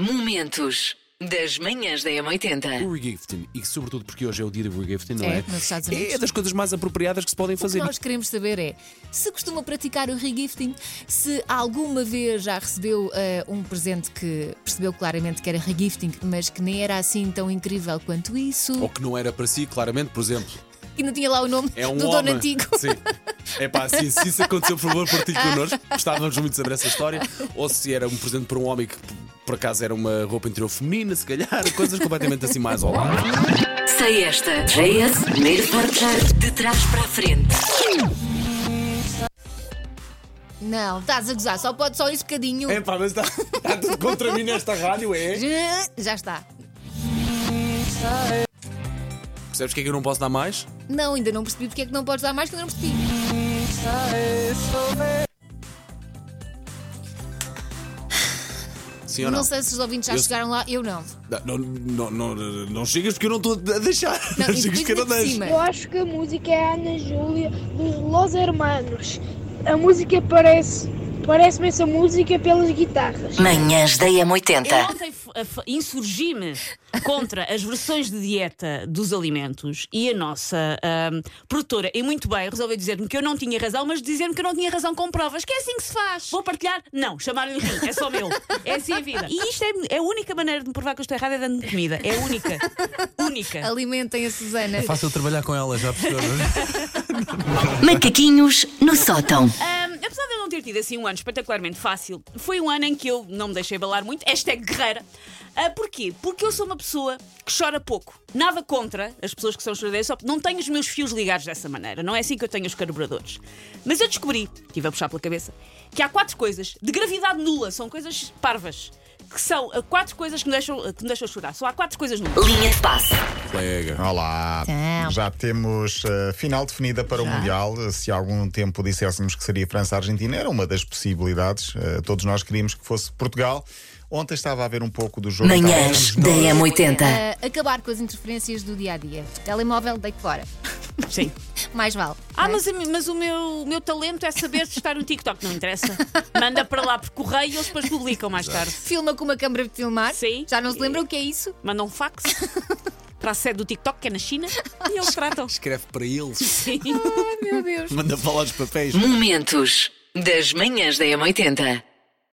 Momentos das manhãs da M80. O regifting, e sobretudo porque hoje é o dia do regifting, não é? É, nos Estados Unidos. É das coisas mais apropriadas que se podem O que fazer. nós queremos saber é se costuma praticar o regifting, se alguma vez já recebeu eh, um presente que percebeu claramente que era regifting, mas que nem era assim tão incrível quanto isso, Ou que não era para si, claramente, por exemplo. que não tinha lá o nome É um do homem. dono antigo. Sim. É pá, se, se isso aconteceu, por favor, partilhe connosco. Gostávamos muito de saber essa história. Ou se era um presente para um homem que, por acaso, era uma roupa interior feminina, se calhar, coisas completamente assim mais ao lado. Sei esta. JS, primeiro de trás para a frente. Não, estás a gozar, só pode só esse bocadinho. É pá, mas está, está tudo contra mim nesta rádio, é? Já está. Percebes que é que eu não posso dar mais? Não, ainda não percebi porque é que não podes dar mais que eu não percebi. Sim ou Não não? sei se os ouvintes já Eu- chegaram lá, eu não. Não, não, não, não, não chegas porque eu não estou a deixar. Não, Não, e chegas depois que eu não ainda por deixo. cima. Eu acho que a música é a Ana Júlia dos Los Hermanos. A música parece, parece-me essa música pelas guitarras. Manhãs da Eu M80. ontem insurgi-me contra as versões de dieta dos alimentos e a nossa produtora, e muito bem, resolveu dizer-me que eu não tinha razão, mas dizer-me que eu não tinha razão com provas. Que é assim que se faz. Vou partilhar? Não, chamar-lhe rim, é só meu. É assim a vida. E isto é, é a única maneira de me provar que eu estou errada é dando-me comida. É a única. Única. Alimentem a Susana. Fácil trabalhar com ela, já percebeu? é? Macaquinhos no sótão. Ter tido assim um ano espetacularmente fácil, foi um ano em que eu não me deixei balar muito. Hashtag guerreira. Ah, porquê? Porque eu sou uma pessoa que chora pouco. Nada contra as pessoas que são choradeiras, só não tenho os meus fios ligados dessa maneira. Não é assim que eu tenho os carburadores. Mas eu descobri, estive a puxar pela cabeça, que há quatro coisas de gravidade nula, são coisas parvas, que são ah, quatro coisas que me deixam, que me deixam chorar. Só há quatro coisas nulas. Linha de passe. Colega. Olá! Então. Já temos uh, final definida para o Mundial. Se há algum tempo disséssemos que seria França-Argentina, era uma das possibilidades. Uh, todos nós queríamos que fosse Portugal. Ontem estava a ver um pouco do jogo. Manhãs da M80. Ah, acabar com as interferências do dia a dia. Telemóvel, deito fora. Sim. Mais vale. Ah, é? mas, a mas o, meu, o meu talento é saber estar no TikTok, não interessa. Manda para lá por correio e eles depois publicam mais tarde. Filma com uma câmara de filmar. Sim. Já não se lembram o que é isso? Mandam um fax para a sede do TikTok, que é na China, e eles tratam. Escreve para eles. Sim. Ai, meu Deus. Manda falar os papéis. Momentos das manhãs da M80.